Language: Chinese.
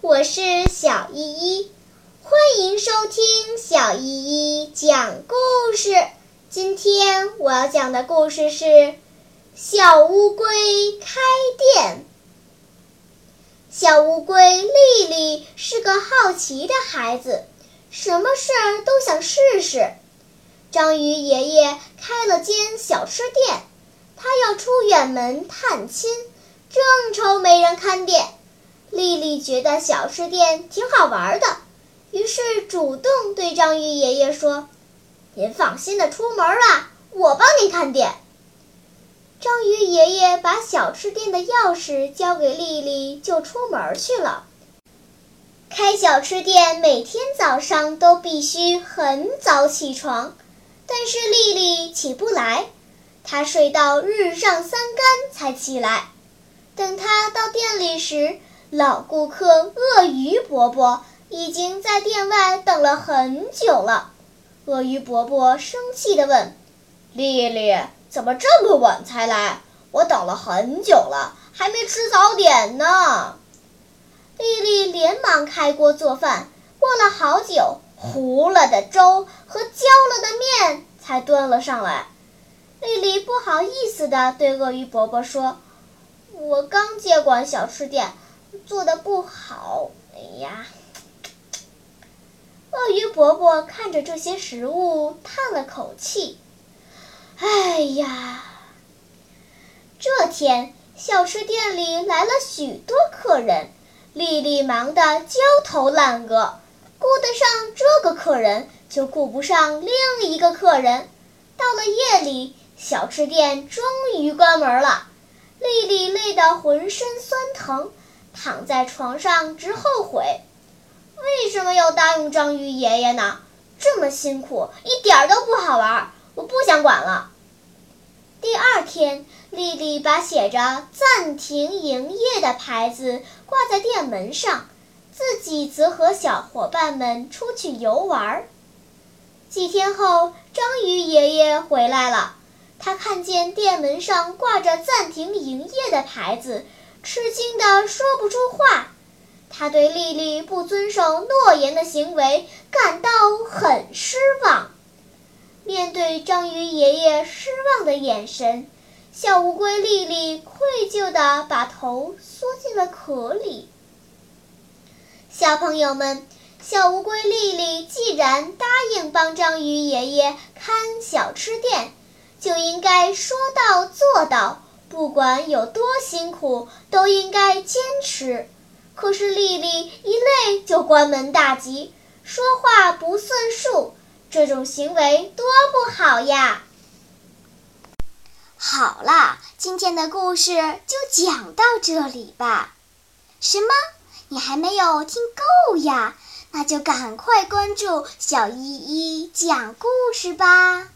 我是小依依，欢迎收听小依依讲故事。今天我要讲的故事是《小乌龟开店》。小乌龟丽丽是个好奇的孩子，什么事儿都想试试。章鱼爷爷开了间小吃店，他要出远门探亲，正愁没人看店。丽丽觉得小吃店挺好玩的，于是主动对章鱼爷爷说。您放心的出门吧，我帮您看店。章鱼爷爷把小吃店的钥匙交给丽丽，就出门去了。开小吃店每天早上都必须很早起床，但是丽丽起不来，她睡到日上三竿才起来。等她到店里时，老顾客鳄鱼伯伯已经在店外等了很久了。鳄鱼伯伯生气地问：“丽丽，怎么这么晚才来？我等了很久了，还没吃早点呢。”丽丽连忙开锅做饭，过了好久，糊了的粥和焦了的面才端了上来。丽丽不好意思地对鳄鱼伯伯说：“我刚接管小吃店，做的不好。哎呀。”鳄鱼伯伯看着这些食物，叹了口气：“哎呀！”这天，小吃店里来了许多客人，丽丽忙得焦头烂额，顾得上这个客人，就顾不上另一个客人。到了夜里，小吃店终于关门了，丽丽累得浑身酸疼，躺在床上直后悔。为什么要答应章鱼爷爷呢？这么辛苦，一点都不好玩，我不想管了。第二天，丽丽把写着“暂停营业”的牌子挂在店门上，自己则和小伙伴们出去游玩。几天后，章鱼爷爷回来了，他看见店门上挂着“暂停营业”的牌子，吃惊的说不出话。他对丽丽不遵守诺言的行为感到很失望。面对章鱼爷爷失望的眼神，小乌龟丽丽愧疚地把头缩进了壳里。小朋友们，小乌龟丽丽既然答应帮章鱼爷爷看小吃店，就应该说到做到，不管有多辛苦，都应该坚持。可是丽丽一累就关门大吉，说话不算数，这种行为多不好呀！好啦，今天的故事就讲到这里吧。什么？你还没有听够呀？那就赶快关注小依依讲故事吧。